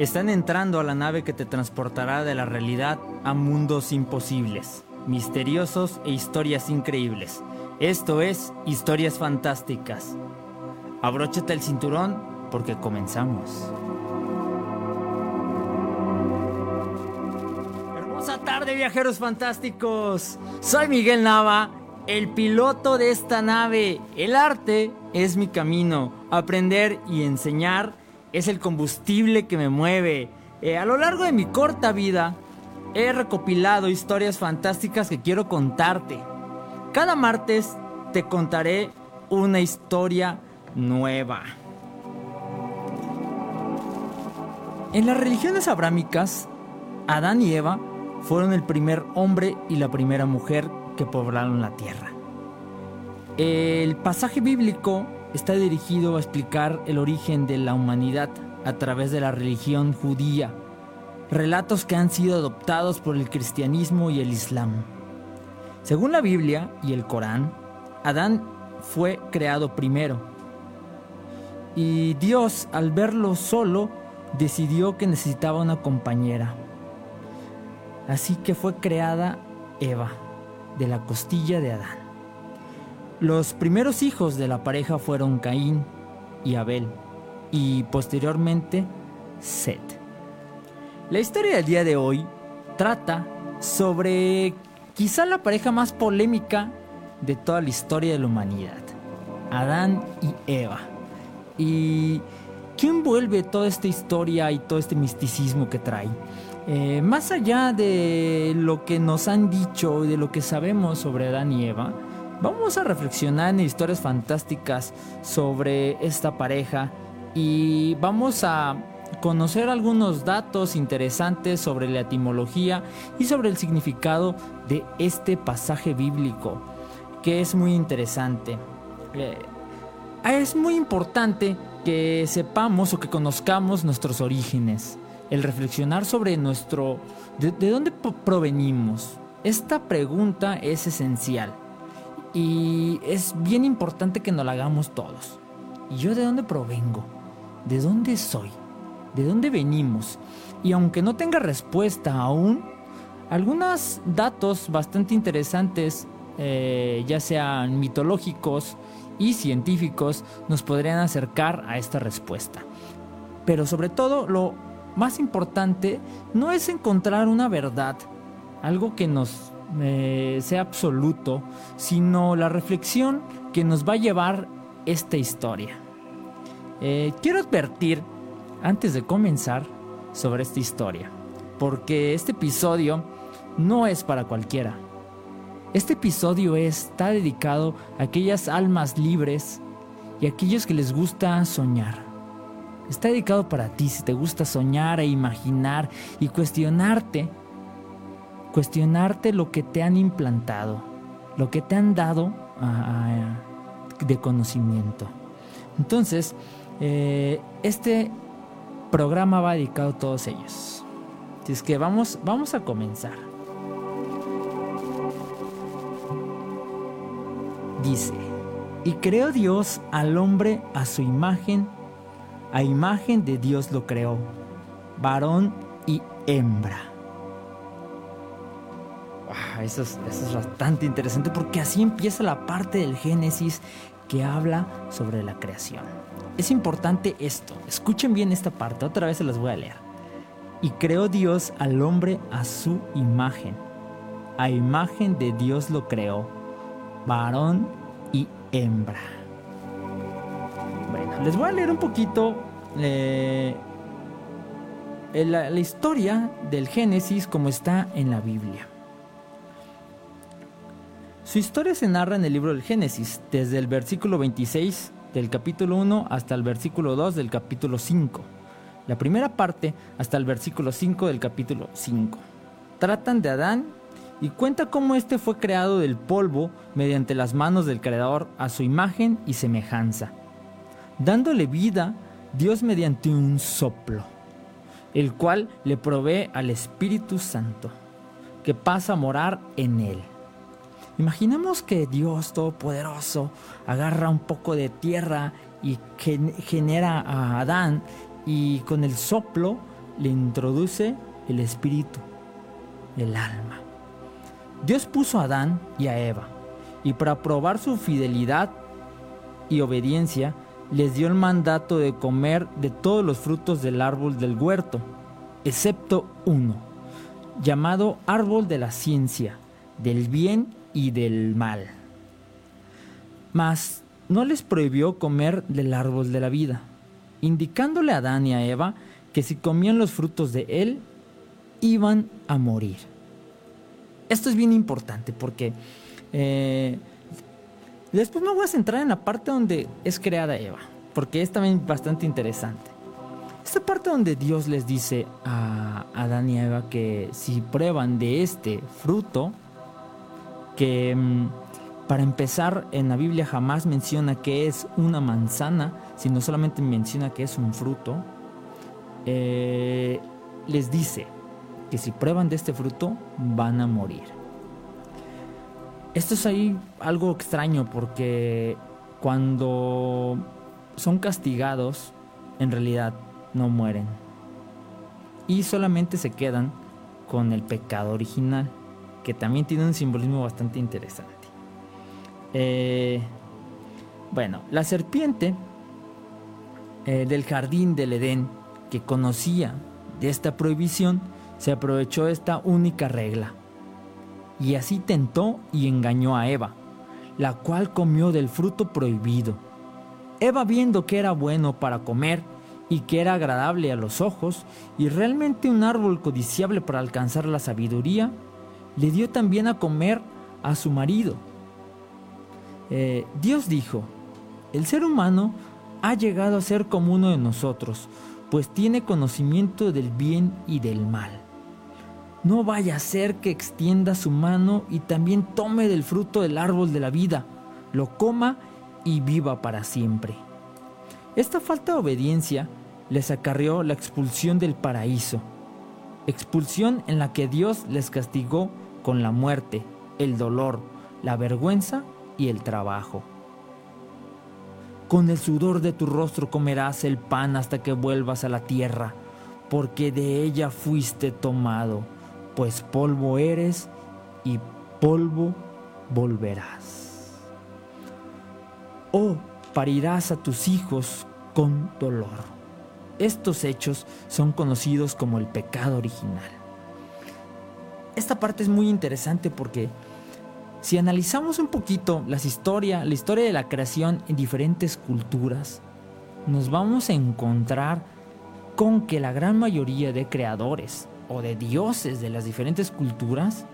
Están entrando a la nave que te transportará de la realidad a mundos imposibles, misteriosos e historias increíbles. Esto es Historias Fantásticas. Abróchate el cinturón porque comenzamos. Hermosa tarde, viajeros fantásticos. Soy Miguel Nava, el piloto de esta nave. El arte es mi camino. Aprender y enseñar es el combustible que me mueve. Eh, a lo largo de mi corta vida, he recopilado historias fantásticas que quiero contarte. Cada martes te contaré una historia nueva. En las religiones abrámicas, Adán y Eva fueron el primer hombre y la primera mujer que poblaron la tierra. El pasaje bíblico está dirigido a explicar el origen de la humanidad a través de la religión judía, relatos que han sido adoptados por el cristianismo y el islam. Según la Biblia y el Corán, Adán fue creado primero. Y Dios, al verlo solo, decidió que necesitaba una compañera. Así que fue creada Eva, de la costilla de Adán. Los primeros hijos de la pareja fueron Caín y Abel, y posteriormente Seth. La historia del día de hoy trata sobre quizá la pareja más polémica de toda la historia de la humanidad, Adán y Eva. ¿Y quién envuelve toda esta historia y todo este misticismo que trae? Eh, más allá de lo que nos han dicho y de lo que sabemos sobre Adán y Eva, vamos a reflexionar en historias fantásticas sobre esta pareja y vamos a conocer algunos datos interesantes sobre la etimología y sobre el significado de este pasaje bíblico que es muy interesante. Eh, es muy importante que sepamos o que conozcamos nuestros orígenes, el reflexionar sobre nuestro, de, dónde provenimos. Esta pregunta es esencial y es bien importante que nos la hagamos todos. ¿Y yo de dónde provengo? ¿De dónde soy? ¿De dónde venimos? Y aunque no tenga respuesta aún, algunos datos bastante interesantes eh, ya sean mitológicos y científicos, nos podrían acercar a esta respuesta. Pero sobre todo, lo más importante no es encontrar una verdad, algo que nos eh, sea absoluto, sino la reflexión que nos va a llevar esta historia. Eh, quiero advertir, antes de comenzar, sobre esta historia, porque este episodio no es para cualquiera. Este episodio está dedicado a aquellas almas libres y a aquellos que les gusta soñar. Está dedicado para ti si te gusta soñar e imaginar y cuestionarte, cuestionarte lo que te han implantado, lo que te han dado de conocimiento. Entonces, eh, este programa va dedicado a todos ellos. Así es que vamos, vamos a comenzar. dice, y creó Dios al hombre a su imagen, a imagen de Dios lo creó, varón y hembra. Eso, es, eso es bastante interesante porque así empieza la parte del Génesis que habla sobre la creación. Es importante esto, escuchen bien esta parte, otra vez se las voy a leer. Y creó Dios al hombre a su imagen, a imagen de Dios lo creó, varón y hembra. Bueno, les voy a leer un poquito eh, la, historia del Génesis como está en la Biblia. Su historia se narra en el libro del Génesis, desde el versículo 26 del capítulo 1 hasta el versículo 2 del capítulo 5. La primera parte hasta el versículo 5 del capítulo 5. Tratan de Adán y cuenta cómo éste fue creado del polvo mediante las manos del Creador a su imagen y semejanza, dándole vida Dios mediante un soplo, el cual le provee al Espíritu Santo, que pasa a morar en él. Imaginemos que Dios Todopoderoso agarra un poco de tierra y genera a Adán y con el soplo le introduce el espíritu, el alma. Dios puso a Adán y a Eva, y para probar su fidelidad y obediencia, les dio el mandato de comer de todos los frutos del árbol del huerto, excepto uno, llamado árbol de la ciencia, del bien y del mal. Mas no les prohibió comer del árbol de la vida, indicándole a Adán y a Eva que si comían los frutos de él, iban a morir. Esto es bien importante porque eh, después me voy a centrar en la parte donde es creada Eva, porque es también bastante interesante. Esta parte donde Dios les dice a Adán y a Eva que si prueban de este fruto, que mm, para empezar en la Biblia jamás menciona que es una manzana, sino solamente menciona que es un fruto, eh, les dice que si prueban de este fruto van a morir. Esto es ahí algo extraño porque cuando son castigados, en realidad no mueren. Y solamente se quedan con el pecado original, que también tiene un simbolismo bastante interesante. Eh, bueno, la serpiente eh, del jardín del Edén, que conocía de esta prohibición, se aprovechó esta única regla. Y así tentó y engañó a Eva, la cual comió del fruto prohibido. Eva viendo que era bueno para comer y que era agradable a los ojos y realmente un árbol codiciable para alcanzar la sabiduría, le dio también a comer a su marido. Eh, Dios dijo, el ser humano ha llegado a ser como uno de nosotros, pues tiene conocimiento del bien y del mal. No vaya a ser que extienda su mano y también tome del fruto del árbol de la vida, lo coma y viva para siempre. Esta falta de obediencia les acarreó la expulsión del paraíso, expulsión en la que Dios les castigó con la muerte, el dolor, la vergüenza y el trabajo. Con el sudor de tu rostro comerás el pan hasta que vuelvas a la tierra, porque de ella fuiste tomado, pues polvo eres y polvo volverás. Oh, parirás a tus hijos con dolor. Estos hechos son conocidos como el pecado original. Esta parte es muy interesante porque si analizamos un poquito la historia, la historia de la creación en diferentes culturas, nos vamos a encontrar con que la gran mayoría de creadores o de dioses de las diferentes culturas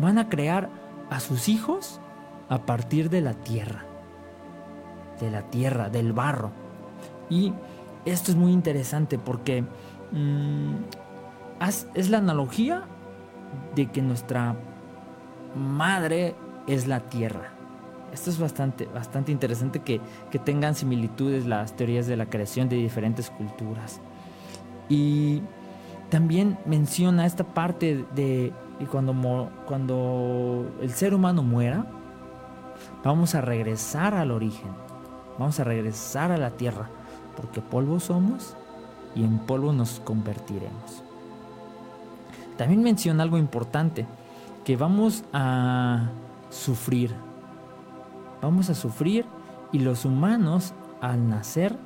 van a crear a sus hijos a partir de la tierra, de la tierra, del barro. Y esto es muy interesante porque mm, es la analogía de que nuestra madre es la tierra. Esto es bastante, bastante interesante que, tengan similitudes las teorías de la creación de diferentes culturas. Y también menciona esta parte de cuando, cuando el ser humano muera, vamos a regresar al origen, vamos a regresar a la tierra porque polvo somos y en polvo nos convertiremos. También menciona algo importante, que vamos a sufrir. Vamos a sufrir y los humanos al nacer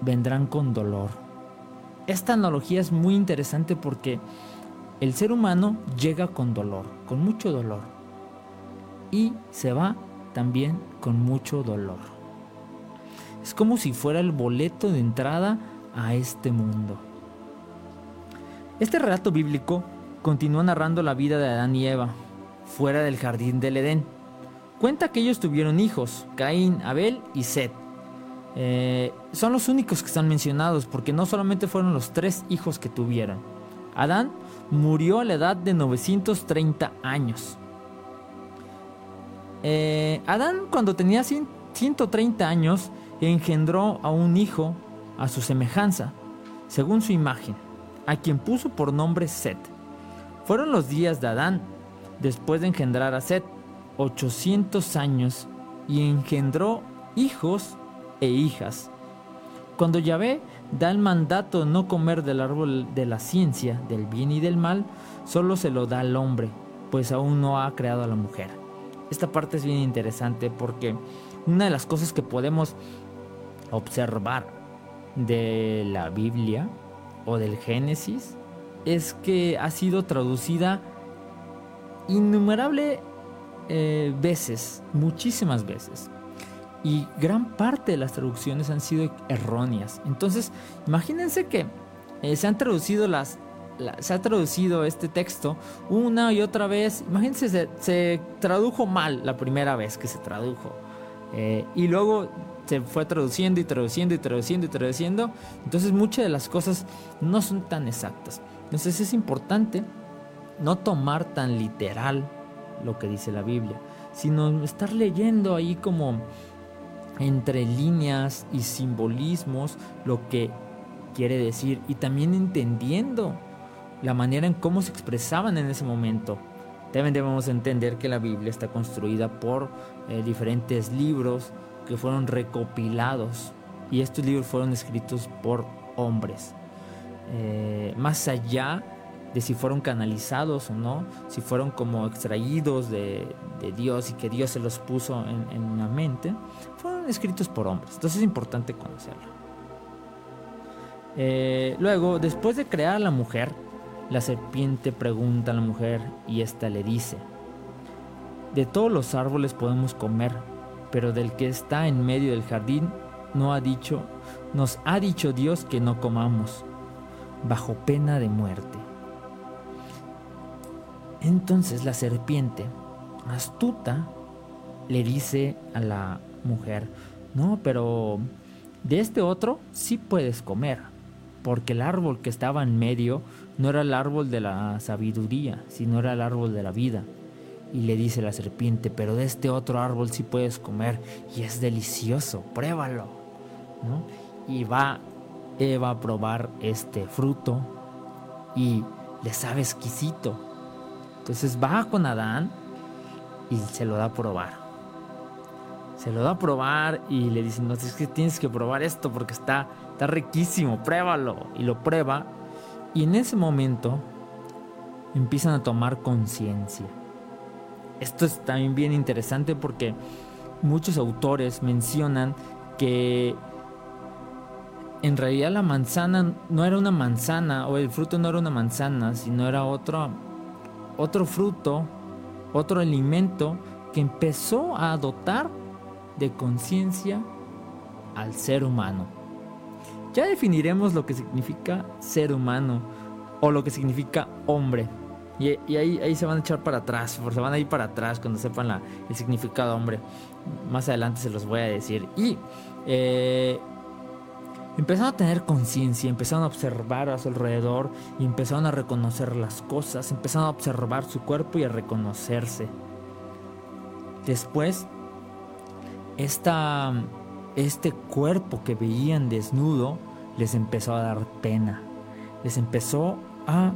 vendrán con dolor. Esta analogía es muy interesante porque el ser humano llega con dolor, con mucho dolor, y se va también con mucho dolor. Es como si fuera el boleto de entrada a este mundo. Este relato bíblico continúa narrando la vida de Adán y Eva, fuera del jardín del Edén. Cuenta que ellos tuvieron hijos, Caín, Abel y Seth. Eh, son los únicos que están mencionados porque no solamente fueron los tres hijos que tuvieron. Adán murió a la edad de 930 años. Eh, Adán cuando tenía 130 años engendró a un hijo a su semejanza, según su imagen, a quien puso por nombre Set. Fueron los días de Adán, después de engendrar a Set, 800 años, y engendró hijos e hijas. Cuando Yahvé da el mandato de no comer del árbol de la ciencia, del bien y del mal, solo se lo da al hombre, pues aún no ha creado a la mujer. Esta parte es bien interesante porque una de las cosas que podemos observar de la Biblia o del Génesis es que ha sido traducida innumerable eh, veces, muchísimas veces. Y gran parte de las traducciones han sido erróneas. Entonces, imagínense que eh, se han traducido las, se ha traducido este texto una y otra vez. Imagínense, se, tradujo mal la primera vez que se tradujo. Eh, y luego se fue traduciendo y traduciendo y traduciendo y traduciendo. Entonces muchas de las cosas no son tan exactas. Entonces es importante no tomar tan literal lo que dice la Biblia, sino estar leyendo ahí como entre líneas y simbolismos lo que quiere decir y también entendiendo la manera en cómo se expresaban en ese momento. También debemos entender que la Biblia está construida por eh, diferentes libros que fueron recopilados y estos libros fueron escritos por hombres. Eh, más allá de si fueron canalizados o no, si fueron como extraídos de, Dios y que Dios se los puso en, en una mente, fueron escritos por hombres. Entonces es importante conocerlo. Eh, luego, después de crear a la mujer, la serpiente pregunta a la mujer y ésta le dice, de todos los árboles podemos comer, pero del que está en medio del jardín no ha dicho, nos ha dicho Dios que no comamos, bajo pena de muerte. Entonces la serpiente, astuta, le dice a la mujer, no, pero de este otro sí puedes comer, porque el árbol que estaba en medio no era el árbol de la sabiduría, sino era el árbol de la vida. Y le dice la serpiente, pero de este otro árbol sí puedes comer y es delicioso, pruébalo. Y va Eva a probar este fruto y le sabe exquisito. Entonces va con Adán y se lo da a probar. Se lo da a probar y le dice, no, es que tienes que probar esto porque está, está riquísimo, pruébalo. Y lo prueba. Y en ese momento empiezan a tomar conciencia. Esto es también bien interesante porque muchos autores mencionan que en realidad la manzana no era una manzana o el fruto no era una manzana, sino era otro otro fruto, otro alimento que empezó a dotar de conciencia al ser humano. Ya definiremos lo que significa ser humano o lo que significa hombre. Y, ahí, ahí, se van a echar para atrás, se van a ir para atrás cuando sepan la, el significado hombre. Más adelante se los voy a decir. Y eh, empezaron a tener conciencia, empezaron a observar a su alrededor y empezaron a reconocer las cosas, empezaron a observar su cuerpo y a reconocerse. Después, esta, este cuerpo que veían desnudo les empezó a dar pena, les empezó a,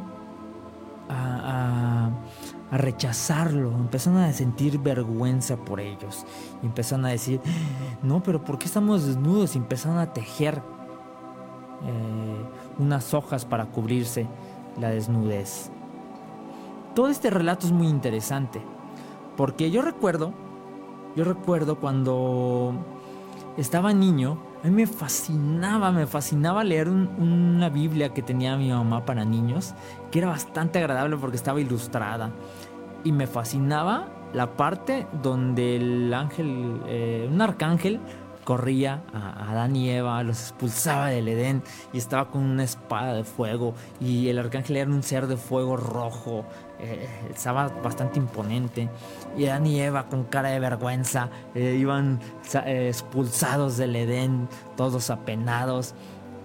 a, a rechazarlo, empezaron a sentir vergüenza por ellos, y empezaron a decir, no, pero ¿por qué estamos desnudos? Y empezaron a tejer eh, unas hojas para cubrirse la desnudez. Todo este relato es muy interesante, porque yo recuerdo, yo recuerdo cuando estaba niño, a mí me fascinaba, me fascinaba leer una Biblia que tenía mi mamá para niños, que era bastante agradable porque estaba ilustrada. Y me fascinaba la parte donde el ángel, eh, un arcángel, corría a Adán y Eva, los expulsaba del Edén y estaba con una espada de fuego y el arcángel era un ser de fuego rojo, eh, estaba bastante imponente y Adán y Eva con cara de vergüenza eh, iban eh, expulsados del Edén, todos apenados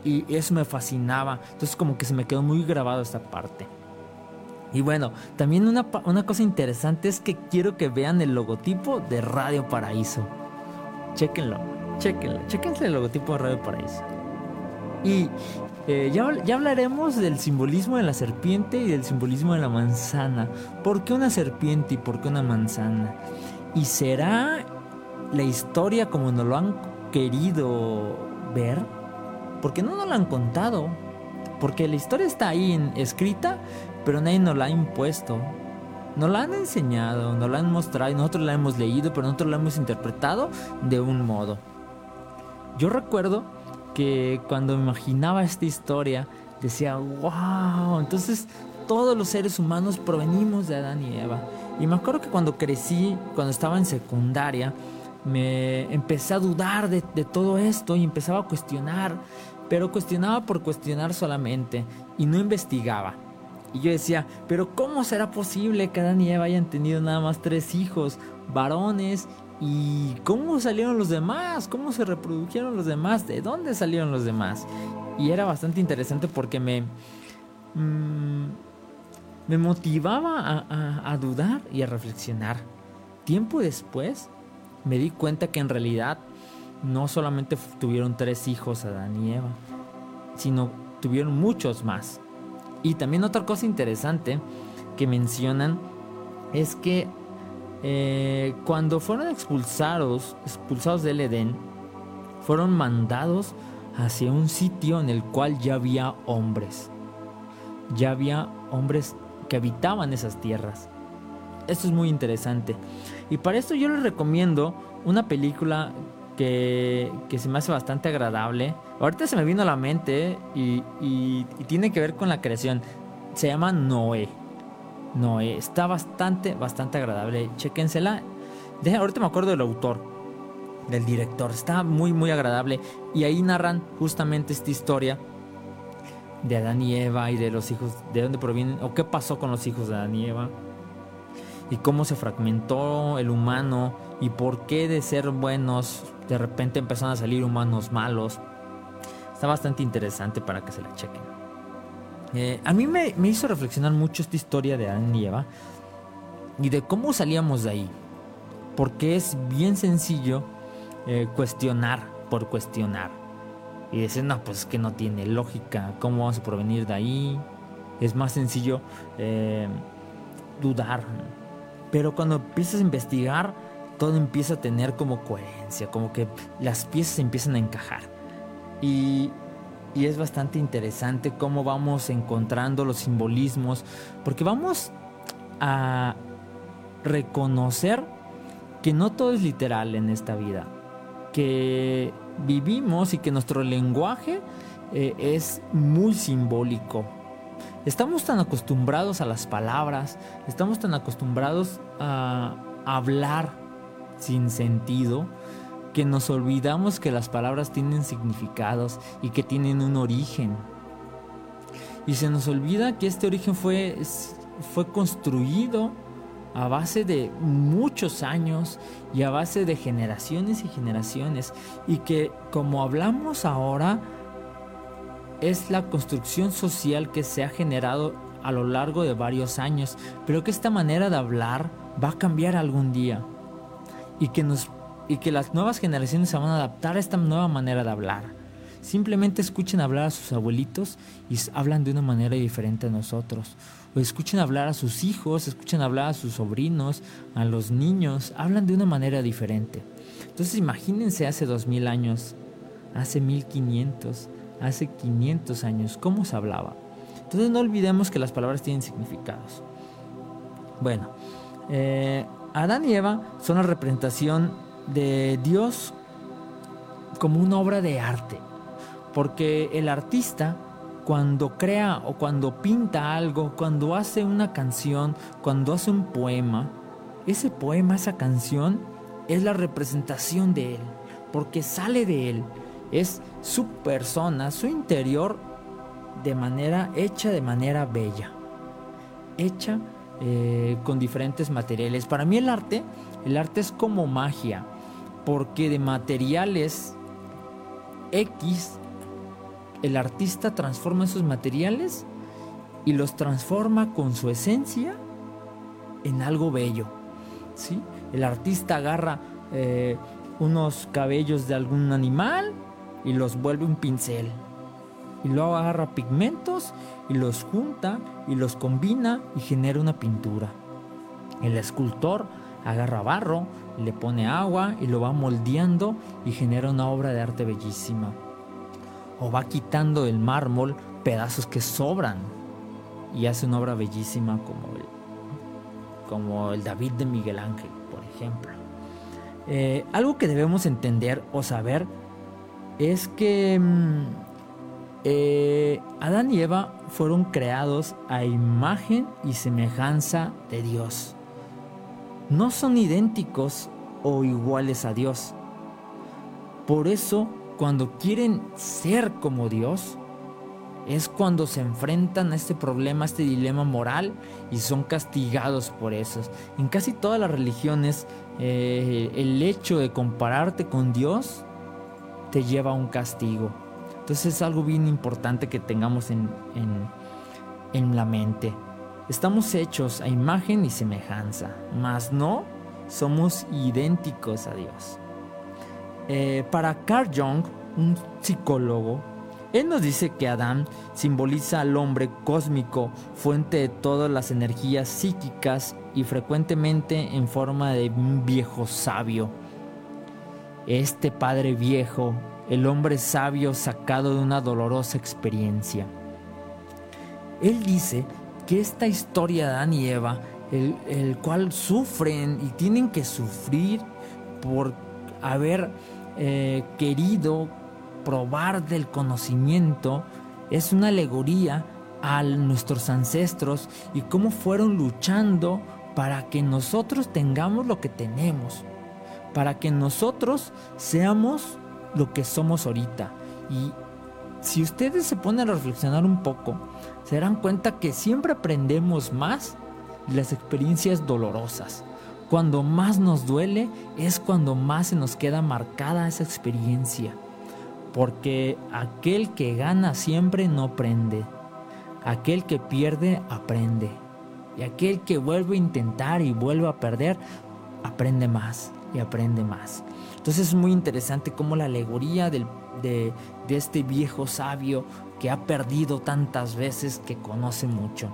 y eso me fascinaba, entonces como que se me quedó muy grabado esta parte. Y bueno, también una, una cosa interesante es que quiero que vean el logotipo de Radio Paraíso. Chequenlo. Chequenlo, chequense el logotipo de Radio Paraíso. Y eh, ya, ya, hablaremos del simbolismo de la serpiente y del simbolismo de la manzana. ¿Por qué una serpiente y por qué una manzana? ¿Y será la historia como nos lo han querido ver? porque no nos la han contado. Porque la historia está ahí escrita, pero nadie nos la ha impuesto. Nos la han enseñado, nos la han mostrado y nosotros la hemos leído, pero nosotros la hemos interpretado de un modo. Yo recuerdo que cuando imaginaba esta historia, decía, wow, entonces todos los seres humanos provenimos de Adán y Eva. Y me acuerdo que cuando crecí, cuando estaba en secundaria, me empecé a dudar de, de todo esto y empezaba a cuestionar, pero cuestionaba por cuestionar solamente y no investigaba. Y yo decía, pero ¿cómo será posible que Adán y Eva hayan tenido nada más tres hijos, varones? ¿Y cómo salieron los demás? ¿Cómo se reprodujeron los demás? ¿De dónde salieron los demás? Y era bastante interesante porque me... Mm, me motivaba a, a dudar y a reflexionar. Tiempo después me di cuenta que en realidad no solamente tuvieron tres hijos Adán y Eva, sino tuvieron muchos más. Y también otra cosa interesante que mencionan es que eh, cuando fueron expulsados, expulsados del Edén, fueron mandados hacia un sitio en el cual ya había hombres. Ya había hombres que habitaban esas tierras. Esto es muy interesante. Y para esto yo les recomiendo una película que, se me hace bastante agradable. Ahorita se me vino a la mente y, tiene que ver con la creación. Se llama Noé. Noé. Está bastante, bastante agradable. Chequensela. Deja, ahorita me acuerdo del autor, del director. Está muy, muy agradable. Y ahí narran justamente esta historia de Adán y Eva y de los hijos, de dónde provienen, o qué pasó con los hijos de Adán y Eva y cómo se fragmentó el humano y por qué de ser buenos de repente empezaron a salir humanos malos. Está bastante interesante para que se la chequen. Eh, a mí me, hizo reflexionar mucho esta historia de Adán y Eva y de cómo salíamos de ahí. Porque es bien sencillo eh, cuestionar por cuestionar. Y decir, no, pues es que no tiene lógica. ¿Cómo vamos a provenir de ahí? Es más sencillo eh, dudar. Pero cuando empiezas a investigar, todo empieza a tener como coherencia, como que las piezas empiezan a encajar. Y, y es bastante interesante cómo vamos encontrando los simbolismos, porque vamos a reconocer que no todo es literal en esta vida, que vivimos y que nuestro lenguaje eh, es muy simbólico, Estamos tan acostumbrados a las palabras, estamos tan acostumbrados a hablar sin sentido, que nos olvidamos que las palabras tienen significados y que tienen un origen. Y se nos olvida que este origen fue, fue construido a base de muchos años y a base de generaciones y generaciones. Y que como hablamos ahora, es la construcción social que se ha generado a lo largo de varios años, pero que esta manera de hablar va a cambiar algún día y que, nos, y que las nuevas generaciones se van a adaptar a esta nueva manera de hablar. Simplemente escuchen hablar a sus abuelitos y hablan de una manera diferente a nosotros. O escuchen hablar a sus hijos, escuchen hablar a sus sobrinos, a los niños, hablan de una manera diferente. Entonces imagínense hace dos mil años, hace mil quinientos hace 500 años, cómo se hablaba. Entonces no olvidemos que las palabras tienen significados. Bueno, eh, Adán y Eva son la representación de Dios como una obra de arte, porque el artista cuando crea o cuando pinta algo, cuando hace una canción, cuando hace un poema, ese poema, esa canción es la representación de él, porque sale de él, es su persona, su interior, de manera hecha de manera bella, hecha eh, con diferentes materiales. Para mí el arte, el arte es como magia, porque de materiales X, el artista transforma esos materiales y los transforma con su esencia en algo bello. ¿sí? El artista agarra eh, unos cabellos de algún animal, y los vuelve un pincel. Y luego agarra pigmentos y los junta y los combina y genera una pintura. El escultor agarra barro, le pone agua y lo va moldeando y genera una obra de arte bellísima. o va quitando del mármol pedazos que sobran y hace una obra bellísima como el, como el David de Miguel Ángel, por ejemplo. Eh, algo que debemos entender o saber es que mm, eh, Adán y Eva fueron creados a imagen y semejanza de Dios. No son idénticos o iguales a Dios. Por eso, cuando quieren ser como Dios, es cuando se enfrentan a este problema, a este dilema moral y son castigados por eso. En casi todas las religiones, eh, el hecho de compararte con Dios te lleva a un castigo. Entonces es algo bien importante que tengamos en, en, la mente. Estamos hechos a imagen y semejanza, mas no somos idénticos a Dios. Eh, para Carl Jung, un psicólogo, él nos dice que Adán simboliza al hombre cósmico, fuente de todas las energías psíquicas y frecuentemente en forma de un viejo sabio. Este padre viejo, el hombre sabio sacado de una dolorosa experiencia. Él dice que esta historia de Adán y Eva, el, cual sufren y tienen que sufrir por haber eh, querido probar del conocimiento es una alegoría a nuestros ancestros y cómo fueron luchando para que nosotros tengamos lo que tenemos, para que nosotros seamos lo que somos ahorita. Y si ustedes se ponen a reflexionar un poco, se darán cuenta que siempre aprendemos más las experiencias dolorosas. Cuando más nos duele es cuando más se nos queda marcada esa experiencia porque aquel que gana siempre no aprende, aquel que pierde aprende, y aquel que vuelve a intentar y vuelve a perder, aprende más y aprende más. Entonces es muy interesante cómo la alegoría de, este viejo sabio que ha perdido tantas veces que conoce mucho.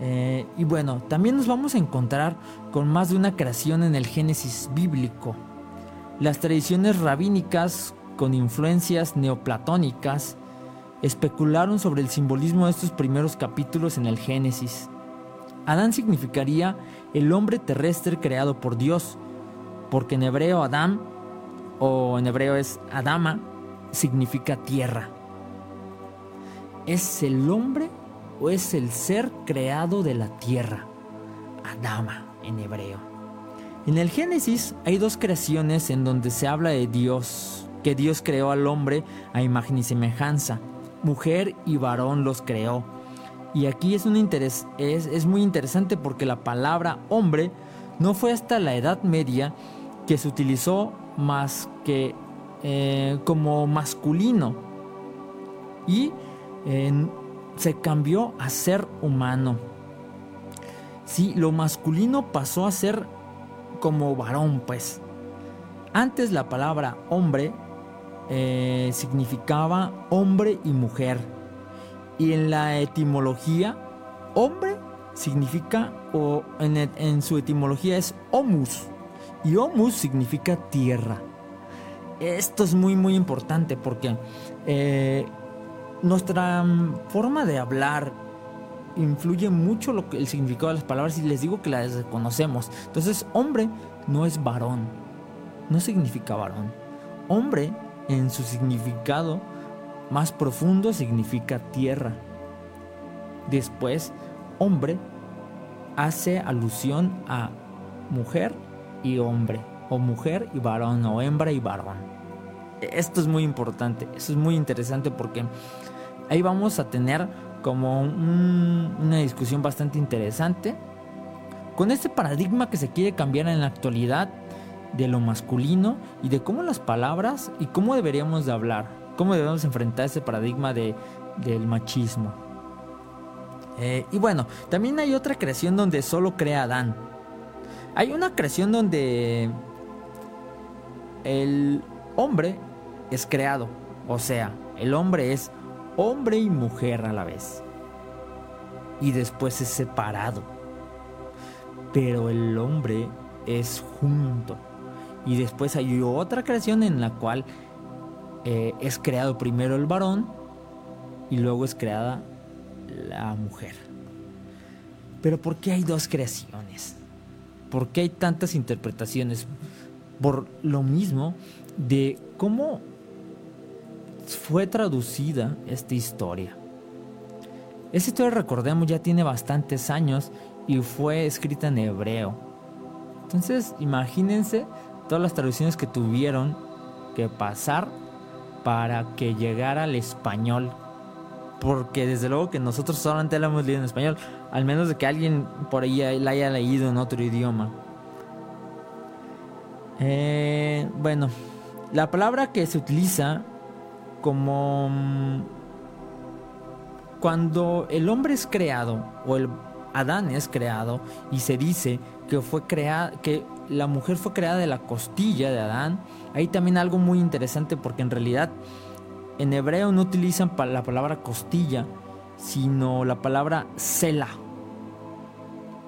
Eh, y bueno, también nos vamos a encontrar con más de una creación en el Génesis bíblico. Las tradiciones rabínicas con influencias neoplatónicas, especularon sobre el simbolismo de estos primeros capítulos en el Génesis. Adán significaría el hombre terrestre creado por Dios, porque en hebreo Adán, o en hebreo es Adama, significa tierra. ¿Es el hombre o es el ser creado de la tierra? Adama en hebreo. En el Génesis hay dos creaciones en donde se habla de Dios, que Dios creó al hombre a imagen y semejanza. Mujer y varón los creó. Y aquí es, un interés, es, muy interesante porque la palabra hombre no fue hasta la Edad Media que se utilizó más que eh, como masculino. Y se cambió a ser humano. Sí, lo masculino pasó a ser como varón, pues. Antes la palabra hombre eh, significaba hombre y mujer. Y en la etimología, hombre significa, o en, su etimología es homus. Y homus significa tierra. Esto es muy, muy importante porque eh, nuestra forma de hablar influye mucho lo que, el significado de las palabras y les digo que las desconocemos. Entonces, hombre no es varón, no significa varón. Hombre en su significado más profundo significa tierra. Después, hombre hace alusión a mujer y hombre, o mujer y varón, o hembra y varón. Esto es muy importante, esto es muy interesante porque ahí vamos a tener como una discusión bastante interesante con este paradigma que se quiere cambiar en la actualidad de lo masculino y de cómo las palabras y cómo deberíamos de hablar, cómo debemos enfrentar ese paradigma de, del machismo. Eh, y bueno, también hay otra creación donde solo crea Adán. Hay una creación donde el hombre es creado, o sea, el hombre es hombre y mujer a la vez. Y después es separado. Pero el hombre es junto. Y después hay otra creación en la cual eh, es creado primero el varón y luego es creada la mujer. Pero ¿por qué hay dos creaciones? ¿Por qué hay tantas interpretaciones? Por lo mismo de cómo fue traducida esta historia. Esta historia, recordemos, ya tiene bastantes años y fue escrita en hebreo. Entonces, imagínense todas las traducciones que tuvieron que pasar para que llegara al español. Porque desde luego que nosotros solamente la hemos leído en español, al menos de que alguien por ahí la haya leído en otro idioma. Eh, bueno, la palabra que se utiliza como mm, cuando el hombre es creado o el Adán es creado y se dice que fue creada que la mujer fue creada de la costilla de Adán, hay también algo muy interesante porque en realidad en hebreo no utilizan la palabra costilla, sino la palabra sela,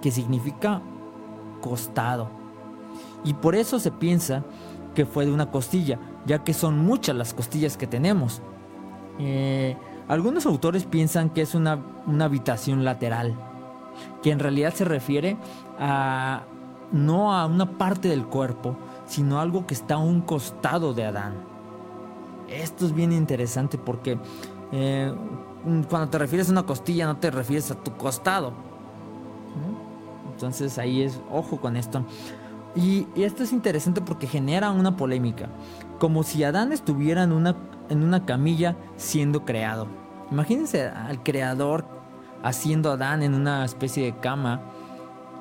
que significa costado. Y por eso se piensa que fue de una costilla, ya que son muchas las costillas que tenemos. Eh, algunos autores piensan que es una, una habitación lateral, que en realidad se refiere a no a una parte del cuerpo, sino algo que está a un costado de Adán. Esto es bien interesante porque eh, cuando te refieres a una costilla no te refieres a tu costado. Entonces ahí es, ojo con esto. Y, esto es interesante porque genera una polémica, como si Adán estuviera en una, en una camilla siendo creado. Imagínense al creador haciendo Adán en una especie de cama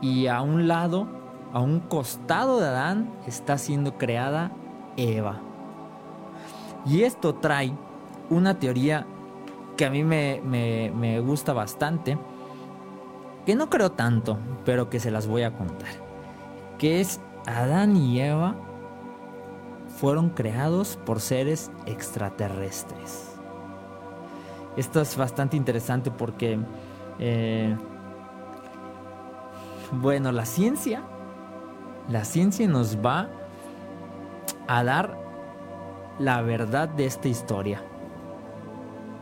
y a un lado, a un costado de Adán, está siendo creada Eva. Y esto trae una teoría que a mí me, me, me gusta bastante, que no creo tanto, pero que se las voy a contar que es Adán y Eva fueron creados por seres extraterrestres. Esto es bastante interesante porque, eh, bueno, la ciencia, la ciencia nos va a dar la verdad de esta historia.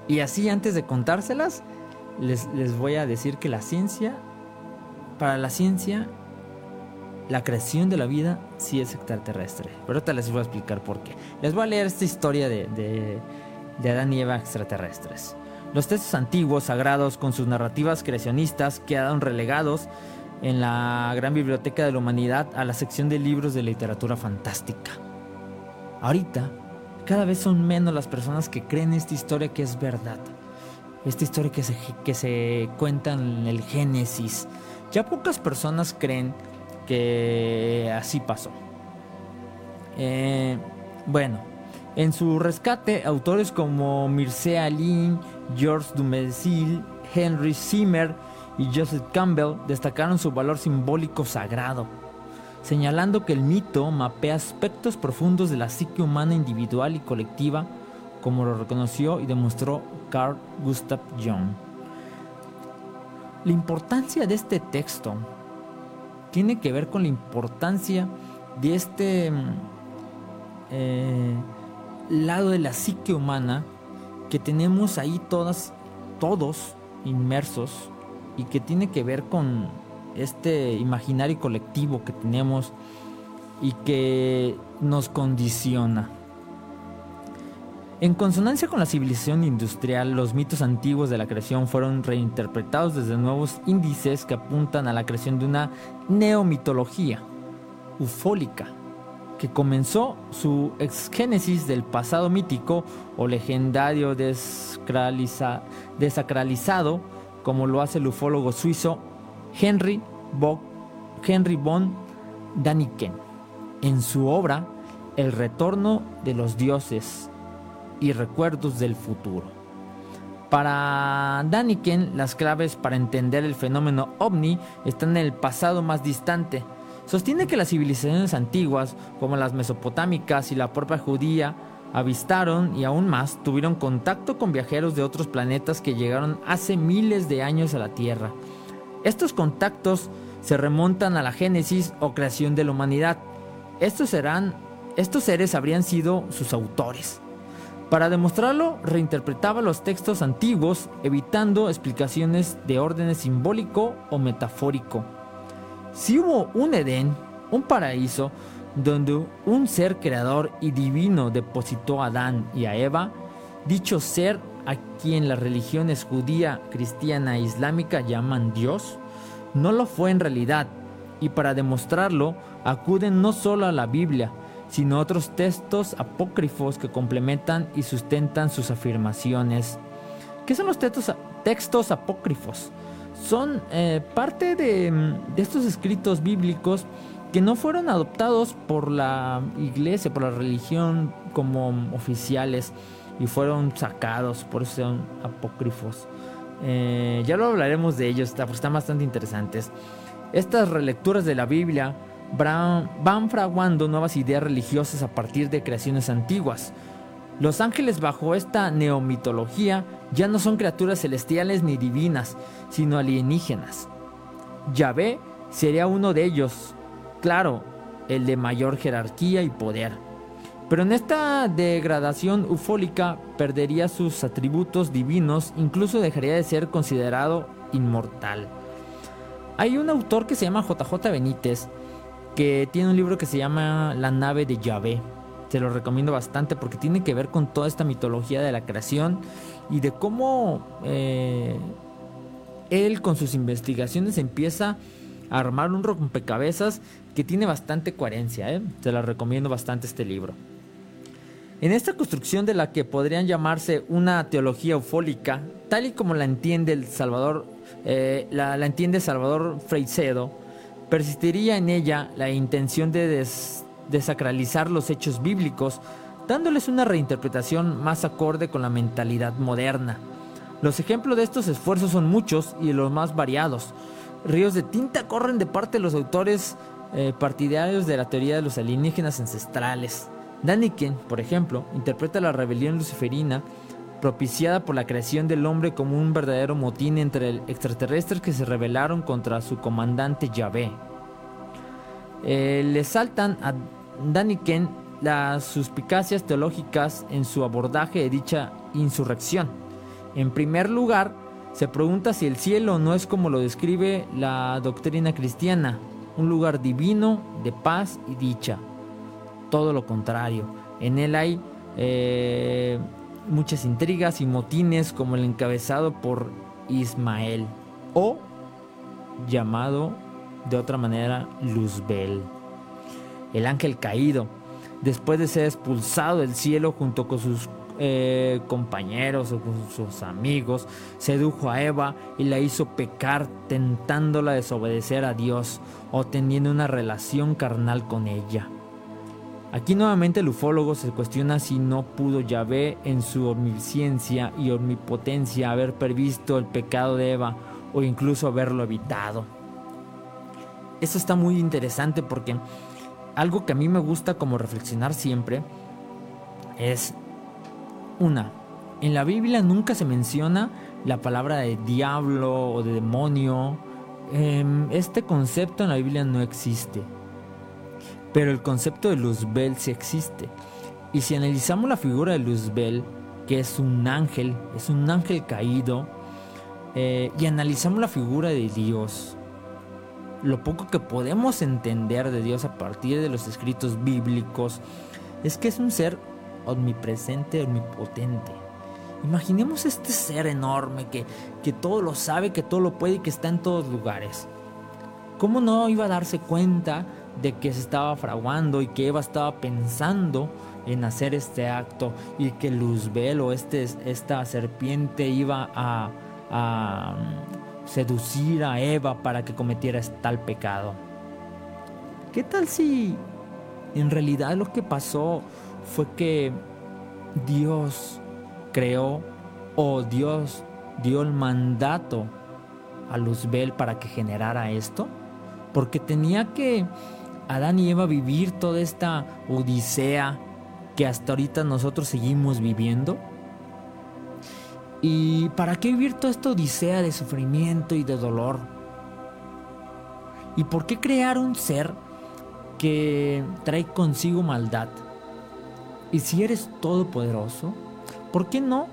Y así antes de contárselas, les, les voy a decir que la ciencia, para la ciencia, la creación de la vida sí es extraterrestre. Pero ahorita les voy a explicar por qué. Les voy a leer esta historia de, de, Adán y Eva extraterrestres. Los textos antiguos, sagrados, con sus narrativas creacionistas, quedaron relegados en la gran biblioteca de la humanidad a la sección de libros de literatura fantástica. Ahorita, cada vez son menos las personas que creen esta historia que es verdad. Esta historia que se, que se cuenta en el Génesis. Ya pocas personas creen que así pasó. Eh, bueno, en su rescate, autores como Mircea Lin, George Dumézil, Henry Zimmer y Joseph Campbell destacaron su valor simbólico sagrado, señalando que el mito mapea aspectos profundos de la psique humana individual y colectiva, como lo reconoció y demostró Carl Gustav Jung. La importancia de este texto tiene que ver con la importancia de este mm, eh, lado de la psique humana que tenemos ahí todas, todos inmersos y que tiene que ver con este imaginario colectivo que tenemos y que nos condiciona. En consonancia con la civilización industrial, los mitos antiguos de la creación fueron reinterpretados desde nuevos índices que apuntan a la creación de una neomitología ufólica, que comenzó su exgénesis del pasado mítico o legendario desacralizado, como lo hace el ufólogo suizo Henry, von Daniken. En su obra El retorno de los dioses y recuerdos del futuro. Para Daniken, las claves para entender el fenómeno ovni están en el pasado más distante. Sostiene que las civilizaciones antiguas, como las mesopotámicas y la propia judía, avistaron y aún más tuvieron contacto con viajeros de otros planetas que llegaron hace miles de años a la Tierra. Estos contactos se remontan a la génesis o creación de la humanidad. Estos serán estos seres habrían sido sus autores Para demostrarlo, reinterpretaba los textos antiguos, evitando explicaciones de orden simbólico o metafórico. Si hubo un Edén, un paraíso, donde un ser creador y divino depositó a Adán y a Eva, dicho ser a quien las religiones judía, cristiana e islámica llaman Dios, no lo fue en realidad, y para demostrarlo acuden no solo a la Biblia, sino otros textos apócrifos que complementan y sustentan sus afirmaciones. ¿Qué son los textos, textos apócrifos? Son eh, parte de, de estos escritos bíblicos que no fueron adoptados por la iglesia, por la religión como oficiales y fueron sacados, por eso son apócrifos. Eh, ya lo hablaremos de ellos, están bastante interesantes. Estas relecturas de la Biblia van fraguando nuevas ideas religiosas a partir de creaciones antiguas. Los ángeles bajo esta neomitología ya no son criaturas celestiales ni divinas, sino alienígenas. Yahvé sería uno de ellos, claro, el de mayor jerarquía y poder. Pero en esta degradación ufólica perdería sus atributos divinos, incluso dejaría de ser considerado inmortal. Hay un autor que se llama JJ Benítez, que tiene un libro que se llama La nave de Yahvé. Se lo recomiendo bastante porque tiene que ver con toda esta mitología de la creación y de cómo eh, él con sus investigaciones empieza a armar un rompecabezas que tiene bastante coherencia. ¿eh? Se lo recomiendo bastante este libro. En esta construcción de la que podrían llamarse una teología ufólica, tal y como la entiende el Salvador, eh, la, entiende Salvador Freicedo, persistiría en ella la intención de desacralizar los hechos bíblicos, dándoles una reinterpretación más acorde con la mentalidad moderna. Los ejemplos de estos esfuerzos son muchos y los más variados. Ríos de tinta corren de parte de los autores eh, partidarios de la teoría de los alienígenas ancestrales. Daniken, por ejemplo, interpreta la rebelión luciferina propiciada por la creación del hombre como un verdadero motín entre extraterrestres que se rebelaron contra su comandante Yahvé. Eh, le saltan a Daniken las suspicacias teológicas en su abordaje de dicha insurrección. En primer lugar, se pregunta si el cielo no es como lo describe la doctrina cristiana, un lugar divino de paz y dicha todo lo contrario. En él hay eh, muchas intrigas y motines como el encabezado por Ismael o llamado de otra manera Luzbel, el ángel caído, después de ser expulsado del cielo junto con sus eh, compañeros o con sus amigos, sedujo a Eva y la hizo pecar tentándola a desobedecer a Dios o teniendo una relación carnal con ella. Aquí nuevamente el ufólogo se cuestiona si no pudo Yahvé en su omnisciencia y omnipotencia haber previsto el pecado de Eva o incluso haberlo evitado. Eso está muy interesante porque algo que a mí me gusta como reflexionar siempre es una, en la Biblia nunca se menciona la palabra de diablo o de demonio. Em, este concepto en la Biblia no existe. Pero el concepto de Luzbel sí existe. Y si analizamos la figura de Luzbel, que es un ángel, es un ángel caído, eh, y analizamos la figura de Dios, lo poco que podemos entender de Dios a partir de los escritos bíblicos es que es un ser omnipresente, omnipotente. Imaginemos este ser enorme que, que todo lo sabe, que todo lo puede y que está en todos lugares. ¿Cómo no iba a darse cuenta de que se estaba fraguando y que Eva estaba pensando en hacer este acto y que Luzbel o este, esta serpiente iba a, a mm, seducir a Eva para que cometiera tal pecado. ¿Qué tal si en realidad lo que pasó fue que Dios creó o Dios dio el mandato a Luzbel para que generara esto? Porque tenía que Adán y Eva vivir toda esta odisea que hasta ahorita nosotros seguimos viviendo? ¿Y para qué vivir toda esta odisea de sufrimiento y de dolor? ¿Y por qué crear un ser que trae consigo maldad? Y si eres todopoderoso, ¿por qué no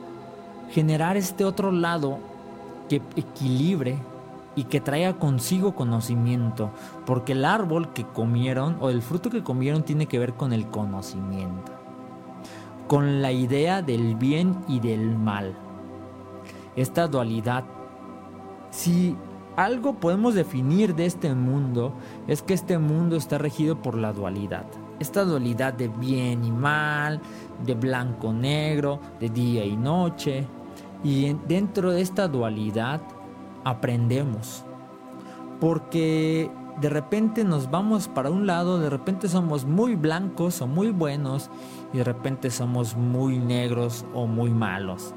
generar este otro lado que equilibre y que traiga consigo conocimiento? Porque el árbol que comieron o el fruto que comieron tiene que ver con el conocimiento, con la idea del bien y del mal. Esta dualidad. Si algo podemos definir de este mundo es que este mundo está regido por la dualidad. Esta dualidad de bien y mal, de blanco-negro, de día y noche. Y dentro de esta dualidad aprendemos. Porque de repente nos vamos para un lado, de repente somos muy blancos o muy buenos y de repente somos muy negros o muy malos.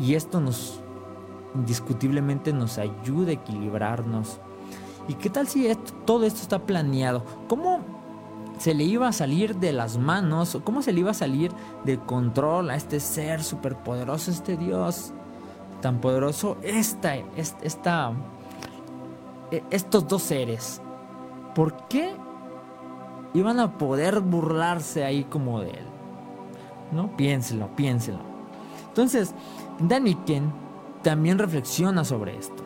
Y esto nos indiscutiblemente nos ayuda a equilibrarnos. ¿Y qué tal si todo esto está planeado? ¿Cómo se le iba a salir de las manos? ¿Cómo se le iba a salir de control a este ser superpoderoso, este Dios tan poderoso? Esta, esta, e, estos dos seres. ¿Por qué iban a poder burlarse ahí como de él? ¿No? Piénselo, piénselo. Entonces, Daniken también reflexiona sobre esto.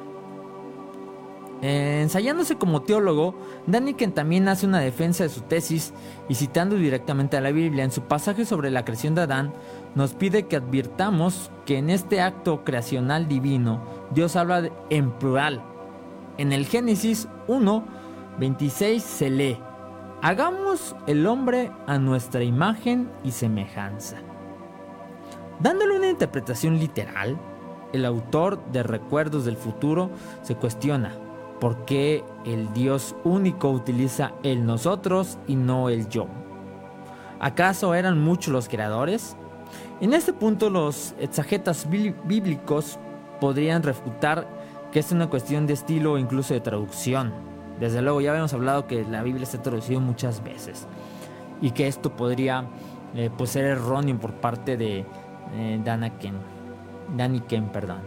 ensayándose como teólogo, Daniken también hace una defensa de su tesis y citando directamente a la Biblia en su pasaje sobre la creación de Adán, nos pide que advirtamos que en este acto creacional divino Dios habla en plural. En el Génesis 1, 26 se lee, hagamos el hombre a nuestra imagen y semejanza. Dándole una interpretación literal, el autor de Recuerdos del Futuro se cuestiona por qué el Dios único utiliza el nosotros y no el yo. ¿Acaso eran muchos los creadores? En este punto los exagetas bíblicos podrían refutar que es una cuestión de estilo o incluso de traducción. Desde luego ya habíamos hablado que la Biblia está traducida muchas veces y que esto podría eh, pues, ser erróneo por parte de eh, Danaken. Danny Ken, perdón.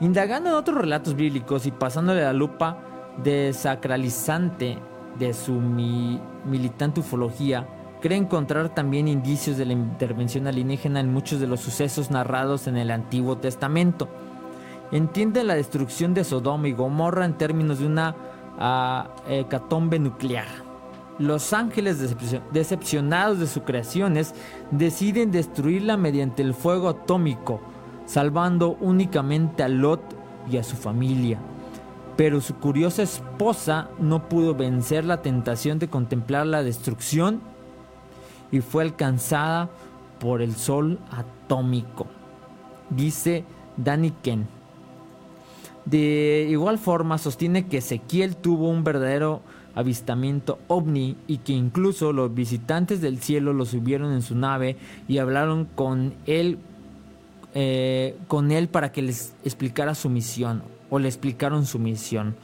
Indagando en otros relatos bíblicos y pasándole la lupa desacralizante de su militante ufología, cree encontrar también indicios de la intervención alienígena en muchos de los sucesos narrados en el Antiguo Testamento. Entiende la destrucción de Sodoma y Gomorra en términos de una uh, hecatombe nuclear. Los ángeles decepcionados de sus creaciones deciden destruirla mediante el fuego atómico, salvando únicamente a Lot y a su familia. Pero su curiosa esposa no pudo vencer la tentación de contemplar la destrucción y fue alcanzada por el sol atómico, dice Danny Ken. De igual forma sostiene que Ezequiel tuvo un verdadero avistamiento ovni y que incluso los visitantes del cielo lo subieron en su nave y hablaron con él eh, con él para que les explicara su misión o le explicaron su misión.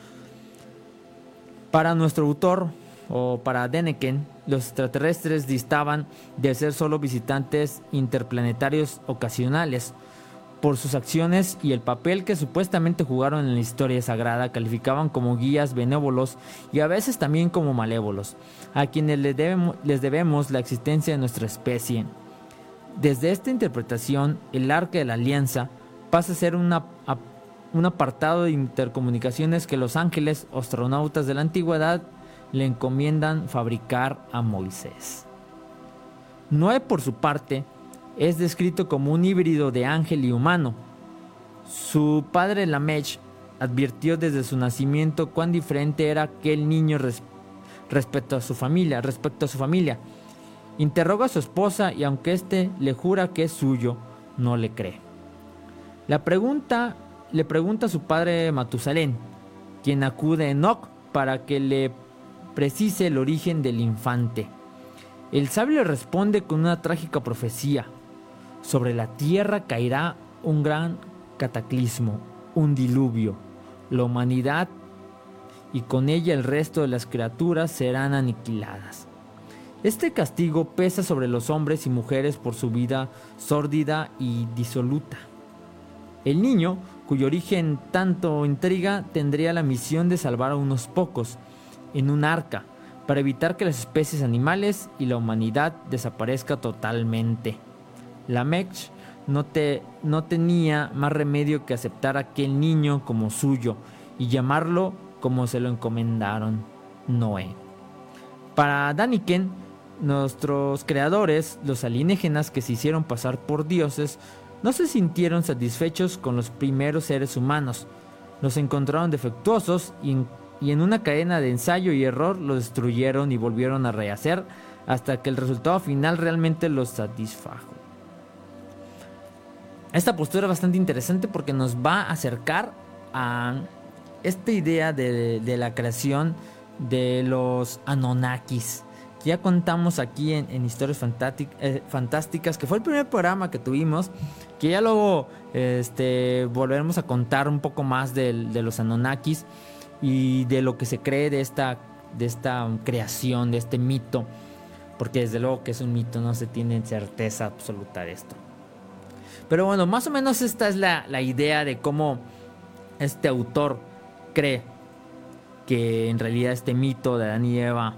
Para nuestro autor o para Deneken, los extraterrestres distaban de ser solo visitantes interplanetarios ocasionales. Por sus acciones y el papel que supuestamente jugaron en la historia sagrada, calificaban como guías benévolos y a veces también como malévolos, a quienes les debemos, la existencia de nuestra especie. Desde esta interpretación, el arca de la alianza pasa a ser un apartado de intercomunicaciones que los ángeles astronautas de la antigüedad le encomiendan fabricar a Moisés. Noé, por su parte, es descrito como un híbrido de ángel y humano. Su padre Lamech advirtió desde su nacimiento cuán diferente era aquel niño respecto a su familia, respecto a su familia Interroga a su esposa y aunque éste le jura que es suyo, no le cree. La pregunta le pregunta a su padre Matusalén, quien acude a Enoch para que le precise el origen del infante. El sabio responde con una trágica profecía. Sobre la tierra caerá un gran cataclismo, un diluvio. La humanidad y con ella el resto de las criaturas serán aniquiladas. Este castigo pesa sobre los hombres y mujeres por su vida sórdida y disoluta. El niño, cuyo origen tanto intriga, tendría la misión de salvar a unos pocos en un arca para evitar que las especies animales y la humanidad desaparezca totalmente. Lamech no, te, no tenía más remedio que aceptar a aquel niño como suyo y llamarlo como se lo encomendaron, Noé. Para Daniken, nuestros creadores, los alienígenas que se hicieron pasar por dioses, no se sintieron satisfechos con los primeros seres humanos. Los encontraron defectuosos y una cadena de ensayo y error los destruyeron y volvieron a rehacer hasta que el resultado final realmente los satisfajo. Esta postura es bastante interesante porque nos va a acercar a esta idea de, la creación de los Anonakis. Que ya contamos aquí en, Historias eh, Fantásticas, que fue el primer programa que tuvimos, que ya luego este, volveremos a contar un poco más de, los Anonakis y de lo que se cree de esta, de esta creación, de este mito, porque desde luego que es un mito, no se tiene certeza absoluta de esto. Pero bueno, más o menos esta es la, idea de cómo este autor cree que en realidad este mito de Adán y Eva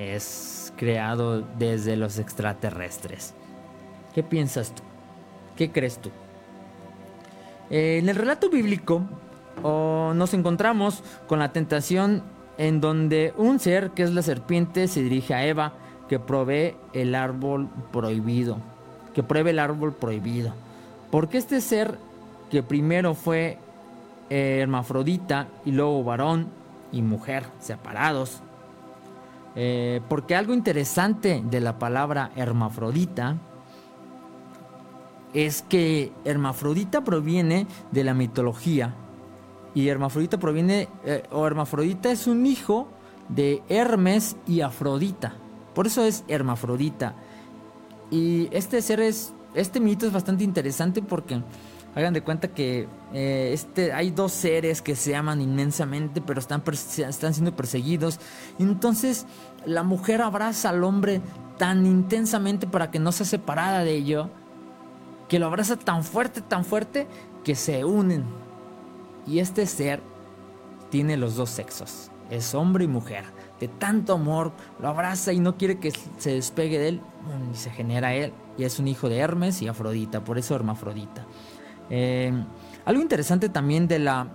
es creado desde los extraterrestres. ¿Qué piensas tú? ¿Qué crees tú? en el relato bíblico nos encontramos con la tentación en donde un ser que es la serpiente se dirige a Eva que provee el árbol prohibido que pruebe el árbol prohibido. Porque este ser que primero fue eh, hermafrodita y luego varón y mujer separados. Eh, porque algo interesante de la palabra hermafrodita es que hermafrodita proviene de la mitología y hermafrodita proviene eh, o hermafrodita es un hijo de Hermes y Afrodita. Por eso es hermafrodita. Y este ser es, este mito es bastante interesante porque hagan de cuenta que eh, este, hay dos seres que se aman inmensamente, pero están, están siendo perseguidos. entonces la mujer abraza al hombre tan intensamente para que no sea separada de ello, que lo abraza tan fuerte, tan fuerte, que se unen. Y este ser tiene los dos sexos, es hombre y mujer de tanto amor, lo abraza y no quiere que se despegue de él, y se genera él, y es un hijo de Hermes y Afrodita, por eso Hermafrodita. Eh, algo interesante también de la,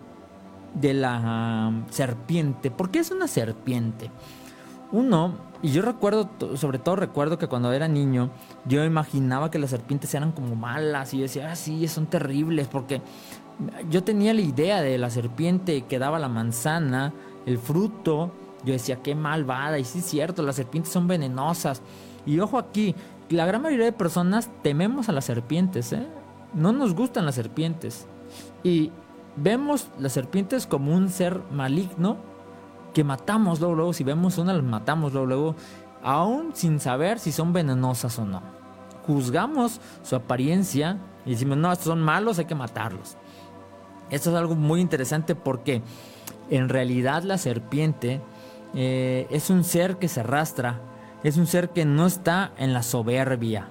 de la um, serpiente, ¿por qué es una serpiente? Uno, y yo recuerdo, sobre todo recuerdo que cuando era niño, yo imaginaba que las serpientes eran como malas y yo decía, ah, sí, son terribles, porque yo tenía la idea de la serpiente que daba la manzana, el fruto, yo decía, qué malvada. Y sí es cierto, las serpientes son venenosas. Y ojo aquí, la gran mayoría de personas tememos a las serpientes, ¿eh? No nos gustan las serpientes. Y vemos las serpientes como un ser maligno que matamos luego, luego. Si vemos una, las matamos luego, luego. Aún sin saber si son venenosas o no. Juzgamos su apariencia y decimos, no, estos son malos, hay que matarlos. Esto es algo muy interesante porque en realidad la serpiente eh, es un ser que se arrastra, es un ser que no está en la soberbia,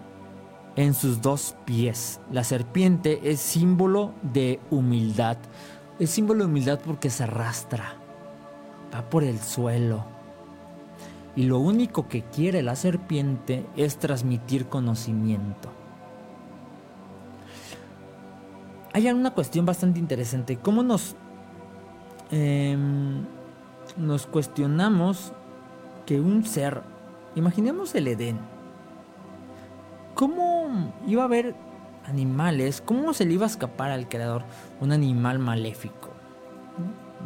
en sus dos pies. La serpiente es símbolo de humildad, es símbolo de humildad porque se arrastra, va por el suelo. Y lo único que quiere la serpiente es transmitir conocimiento. Hay una cuestión bastante interesante. ¿Cómo nos... Em, nos cuestionamos que un ser, imaginemos el Edén, ¿cómo iba a haber animales? ¿Cómo se le iba a escapar al creador un animal maléfico?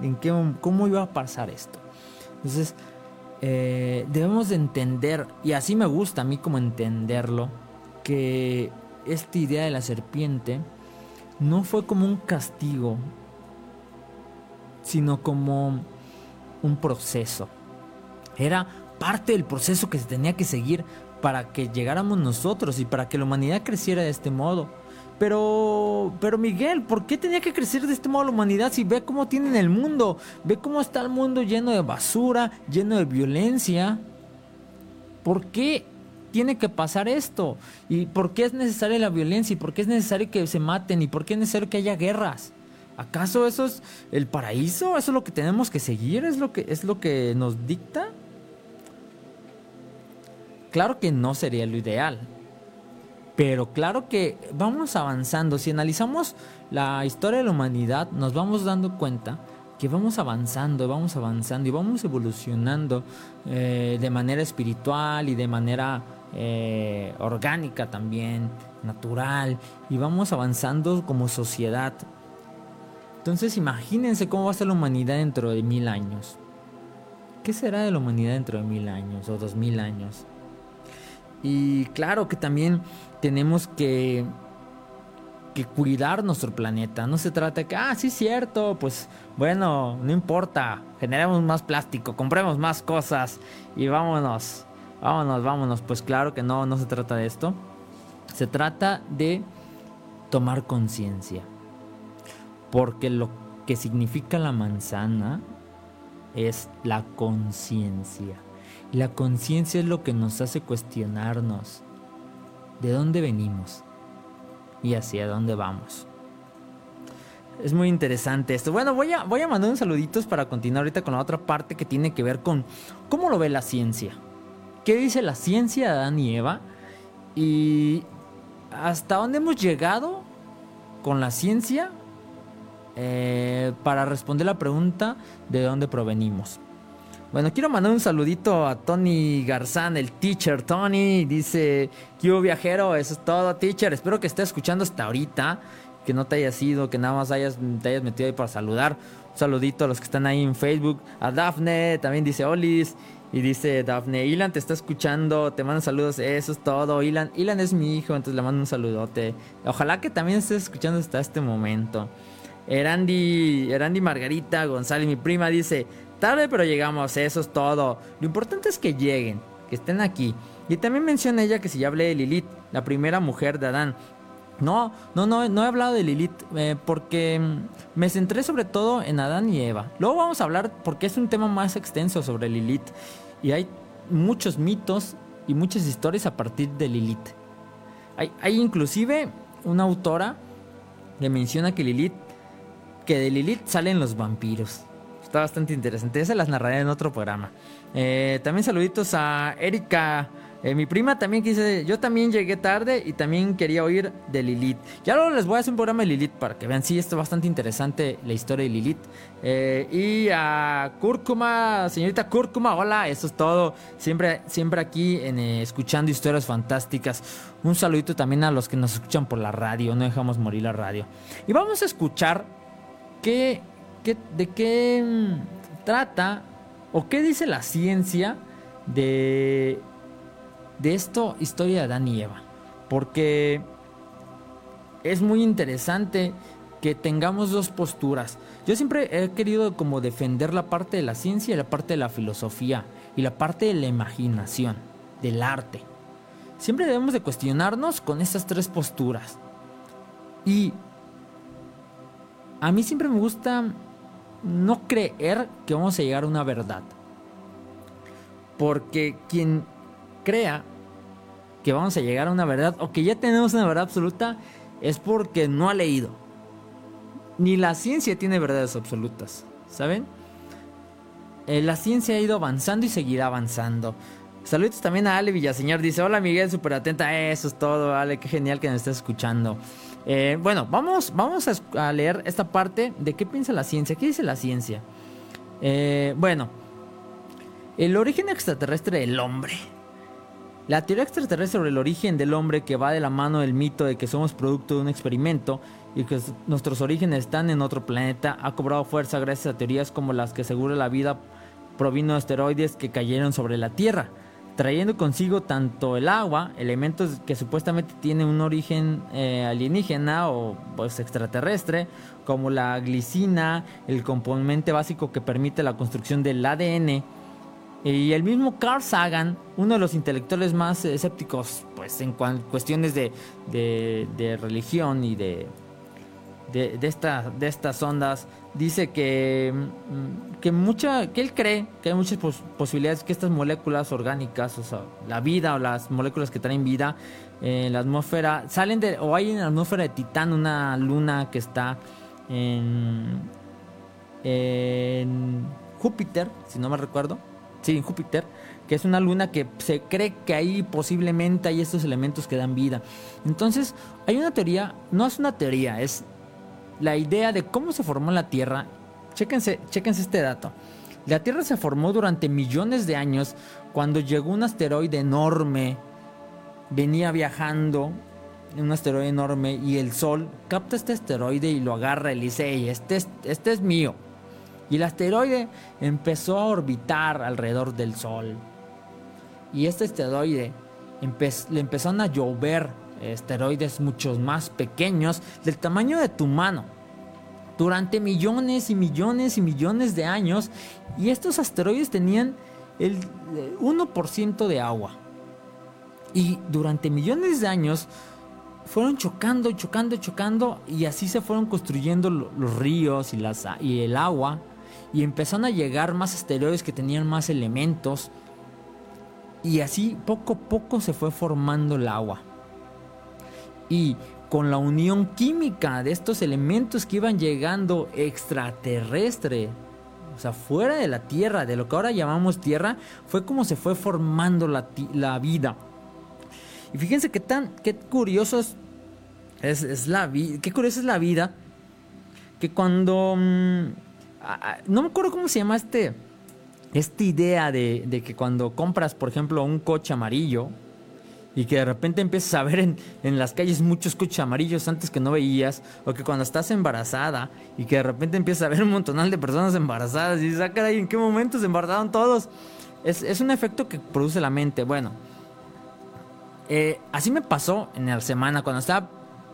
¿En qué, ¿Cómo iba a pasar esto? Entonces, eh, debemos de entender, y así me gusta a mí como entenderlo, que esta idea de la serpiente no fue como un castigo, sino como un proceso. Era parte del proceso que se tenía que seguir para que llegáramos nosotros y para que la humanidad creciera de este modo. Pero, pero Miguel, ¿por qué tenía que crecer de este modo la humanidad si ve cómo tienen el mundo? Ve cómo está el mundo lleno de basura, lleno de violencia. ¿Por qué tiene que pasar esto? ¿Y por qué es necesaria la violencia? ¿Y por qué es necesario que se maten? ¿Y por qué es necesario que haya guerras? ¿Acaso eso es el paraíso? ¿Eso es lo que tenemos que seguir? ¿Es lo que, es lo que nos dicta? Claro que no sería lo ideal. Pero claro que vamos avanzando. Si analizamos la historia de la humanidad, nos vamos dando cuenta que vamos avanzando, vamos avanzando y vamos evolucionando eh, de manera espiritual y de manera eh, orgánica también, natural, y vamos avanzando como sociedad. Entonces imagínense cómo va a ser la humanidad dentro de mil años. ¿Qué será de la humanidad dentro de mil años o dos mil años? Y claro que también tenemos que cuidar nuestro planeta. No se trata de que, ah, sí es cierto, pues bueno, no importa, generemos más plástico, compremos más cosas y vámonos, vámonos, vámonos. Pues claro que no, no se trata de esto. Se trata de tomar conciencia. Porque lo que significa la manzana es la conciencia. Y la conciencia es lo que nos hace cuestionarnos de dónde venimos y hacia dónde vamos. Es muy interesante esto. Bueno, voy a, voy a mandar unos saluditos para continuar ahorita con la otra parte que tiene que ver con cómo lo ve la ciencia. ¿Qué dice la ciencia de Adán y Eva? Y hasta dónde hemos llegado con la ciencia eh, para responder la pregunta de dónde provenimos. Bueno, quiero mandar un saludito a Tony Garzán, el teacher. Tony dice, yo viajero, eso es todo, teacher. Espero que estés escuchando hasta ahorita, que no te hayas ido, que nada más hayas, te hayas metido ahí para saludar. Un saludito a los que están ahí en Facebook. A Dafne, también dice Olis. Y dice Dafne, Ilan te está escuchando, te mando saludos, eso es todo. Ilan, Ilan es mi hijo, entonces le mando un saludote. Ojalá que también estés escuchando hasta este momento. Erandi, Erandi Margarita González, mi prima, dice, Tarde pero llegamos, eso es todo. Lo importante es que lleguen, que estén aquí. Y también menciona ella que si ya hablé de Lilith, la primera mujer de Adán. No, no, no, no he hablado de Lilith eh, porque mm, me centré sobre todo en Adán y Eva. Luego vamos a hablar porque es un tema más extenso sobre Lilith. Y hay muchos mitos y muchas historias a partir de Lilith. Hay, hay inclusive una autora que menciona que Lilith, que de Lilith salen los vampiros. Está bastante interesante. se las narraré en otro programa. Eh, también saluditos a Erika. Eh, mi prima también quise, yo también llegué tarde y también quería oír de Lilith. Ya luego les voy a hacer un programa de Lilith para que vean, sí, esto es bastante interesante la historia de Lilith. Eh, y a Cúrcuma, señorita Cúrcuma, hola, eso es todo. Siempre, siempre aquí en, escuchando historias fantásticas. Un saludito también a los que nos escuchan por la radio, no dejamos morir la radio. Y vamos a escuchar qué de qué mm, trata o qué dice la ciencia de, de esto, historia de Adán y Eva. Porque es muy interesante que tengamos dos posturas. Yo siempre he querido como defender la parte de la ciencia y la parte de la filosofía y la parte de la imaginación, del arte. Siempre debemos de cuestionarnos con estas tres posturas. Y a mí siempre me gusta no creer que vamos a llegar a una verdad. Porque quien crea que vamos a llegar a una verdad o que ya tenemos una verdad absoluta es porque no ha leído. Ni la ciencia tiene verdades absolutas, ¿saben? Eh, la ciencia ha ido avanzando y seguirá avanzando. Saludos también a Ale Villaseñor. Dice, hola Miguel, súper atenta. Eso es todo, Ale, qué genial que nos estés escuchando. Eh, bueno, vamos, vamos a, leer esta parte de qué piensa la ciencia. ¿Qué dice la ciencia? Eh, bueno, el origen extraterrestre del hombre. La teoría extraterrestre sobre el origen del hombre que va de la mano del mito de que somos producto de un experimento y que nuestros orígenes están en otro planeta ha cobrado fuerza gracias a teorías como las que asegura la vida provino de asteroides que cayeron sobre la Tierra trayendo consigo tanto el agua, elementos que supuestamente tienen un origen eh, alienígena o pues, extraterrestre, como la glicina, el componente básico que permite la construcción del ADN. Y el mismo Carl Sagan, uno de los intelectuales más escépticos pues, en cuestiones de, de religión y de, de, esta, de estas ondas dice que, mm, que, mucha, que él cree que hay muchas posibilidades que estas moléculas orgánicas, o sea, la vida o las moléculas que traen vida en la atmósfera, salen de, o hay en la atmósfera de Titán una luna que está en Júpiter, si no me recuerdo, sí, Júpiter, que es una luna que se cree que ahí posiblemente hay estos elementos que dan vida. Entonces, hay una teoría, no es una teoría, es la idea de cómo se formó la Tierra. Chéquense, chéquense este dato. La Tierra se formó durante millones de años cuando llegó un asteroide enorme, venía viajando, un asteroide enorme, y el Sol capta este asteroide y lo agarra y dice, este este es mío. Y el asteroide empezó a orbitar alrededor del Sol. Y este asteroide le empezaron a llover esteroides muchos más pequeños del tamaño de tu mano durante millones y millones y millones de años. Y estos asteroides tenían el 1% de agua. Y durante millones de años fueron chocando chocando chocando y así se fueron construyendo los ríos y el agua y empezaron a llegar más asteroides que tenían más elementos y así poco a poco se fue formando el agua. Y con la unión química de estos elementos que iban llegando extraterrestre, o sea, fuera de la Tierra, de lo que ahora llamamos Tierra, fue como se fue formando la, la vida. Y fíjense qué tan, qué curioso es, la vida, qué curiosa es la vida, que cuando, mm, no me acuerdo cómo se llama este, esta idea de, que cuando compras, por ejemplo, un coche amarillo y que de repente empiezas a ver en, las calles muchos coches amarillos antes que no veías, o que cuando estás embarazada y que de repente empiezas a ver un montonal de personas embarazadas y dices, ah, caray, ¿en qué momento se embarazaron todos? Es, un efecto que produce la mente. Bueno, eh, así me pasó en la semana cuando estaba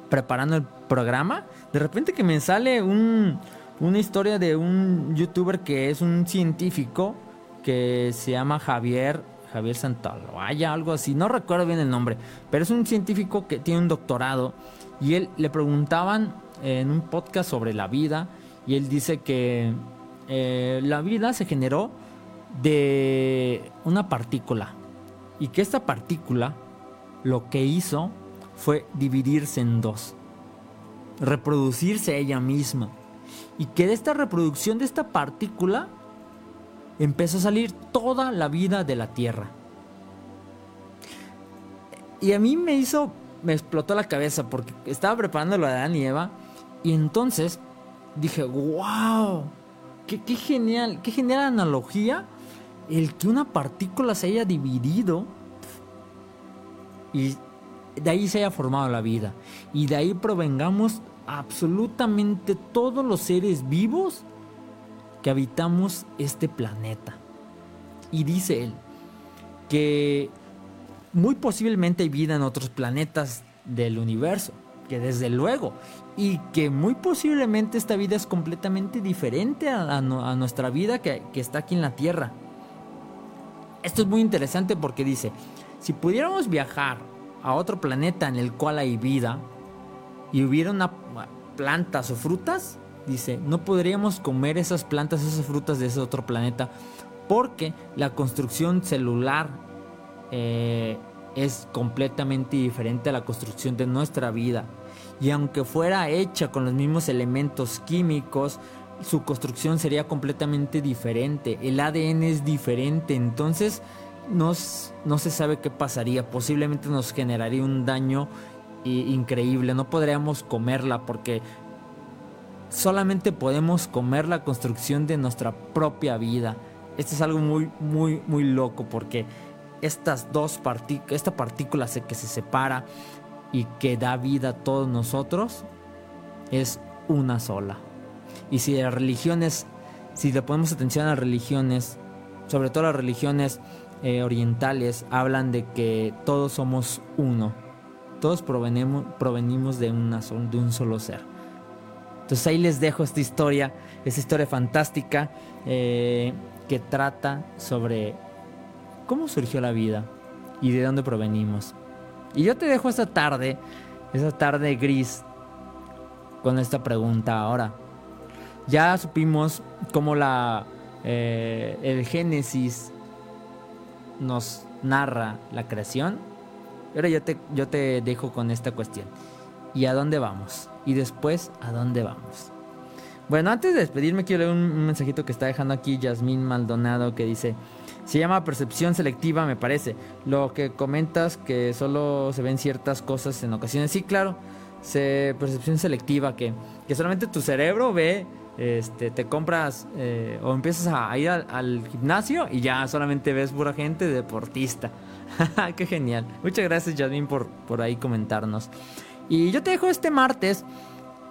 preparando el programa. De repente que me sale una historia de un youtuber que es un científico que se llama Javier, Javier Santaloaya, algo así, no recuerdo bien el nombre, pero es un científico que tiene un doctorado y él le preguntaban en un podcast sobre la vida y él dice que eh, la vida se generó de una partícula y que esta partícula lo que hizo fue dividirse en dos, reproducirse ella misma y que de esta reproducción de esta partícula empezó a salir toda la vida de la tierra. Y a mí me hizo, me explotó la cabeza porque estaba preparando lo de Adán y Eva y entonces dije, wow, qué, qué genial, qué genial analogía el que una partícula se haya dividido y de ahí se haya formado la vida y de ahí provengamos absolutamente todos los seres vivos que habitamos este planeta. Y dice él que muy posiblemente hay vida en otros planetas del universo, que desde luego, y que muy posiblemente esta vida es completamente diferente a, nuestra vida que, está aquí en la Tierra. Esto es muy interesante porque dice, si pudiéramos viajar a otro planeta en el cual hay vida y hubiera una plantas o frutas, dice, no podríamos comer esas plantas, esas frutas de ese otro planeta, porque la construcción celular eh, es completamente diferente a la construcción de nuestra vida. Y aunque fuera hecha con los mismos elementos químicos, su construcción sería completamente diferente. El ADN es diferente, entonces no se sabe qué pasaría. Posiblemente nos generaría un daño increíble. No podríamos comerla porque solamente podemos comer la construcción de nuestra propia vida. Esto es algo muy, muy, muy loco porque estas dos partículas, esta partícula que se separa y que da vida a todos nosotros es una sola. Y si las religiones, si le ponemos atención a las religiones, sobre todo las religiones eh, orientales, hablan de que todos somos uno. Todos provenimos, de, una, de un solo ser. Entonces ahí les dejo esta historia, esta historia fantástica eh, que trata sobre cómo surgió la vida y de dónde provenimos. Y yo te dejo esta tarde, esta tarde gris, con esta pregunta ahora. Ya supimos cómo la, eh, el Génesis nos narra la creación. Ahora yo te, yo te dejo con esta cuestión. ¿Y a dónde vamos? y después a dónde vamos. Bueno, antes de despedirme quiero leer un, mensajito que está dejando aquí Yasmín Maldonado que dice, se llama percepción selectiva me parece, lo que comentas que solo se ven ciertas cosas en ocasiones, sí, claro, se, percepción selectiva que, que solamente tu cerebro ve este, te compras eh, o empiezas a ir al, gimnasio y ya solamente ves pura gente deportista. Qué genial. Muchas gracias, Jasmine, por, por ahí comentarnos. Y yo te dejo este martes.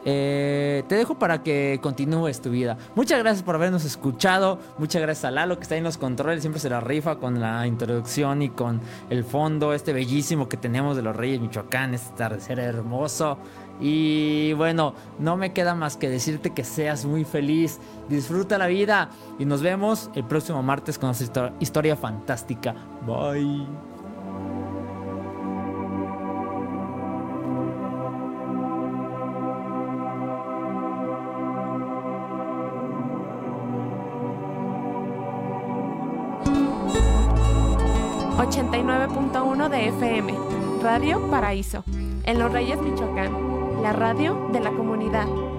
Eh, te dejo para que continúes tu vida. Muchas gracias por habernos escuchado. Muchas gracias a Lalo que está ahí en los controles. Siempre se la rifa con la introducción y con el fondo este bellísimo que tenemos de los Reyes Michoacán. Este atardecer hermoso. Y bueno, no me queda más que decirte que seas muy feliz, disfruta la vida y nos vemos el próximo martes con nuestra historia fantástica. Bye. ...89.1 de FM... ...Radio Paraíso... ...en Los Reyes, Michoacán la radio de la comunidad.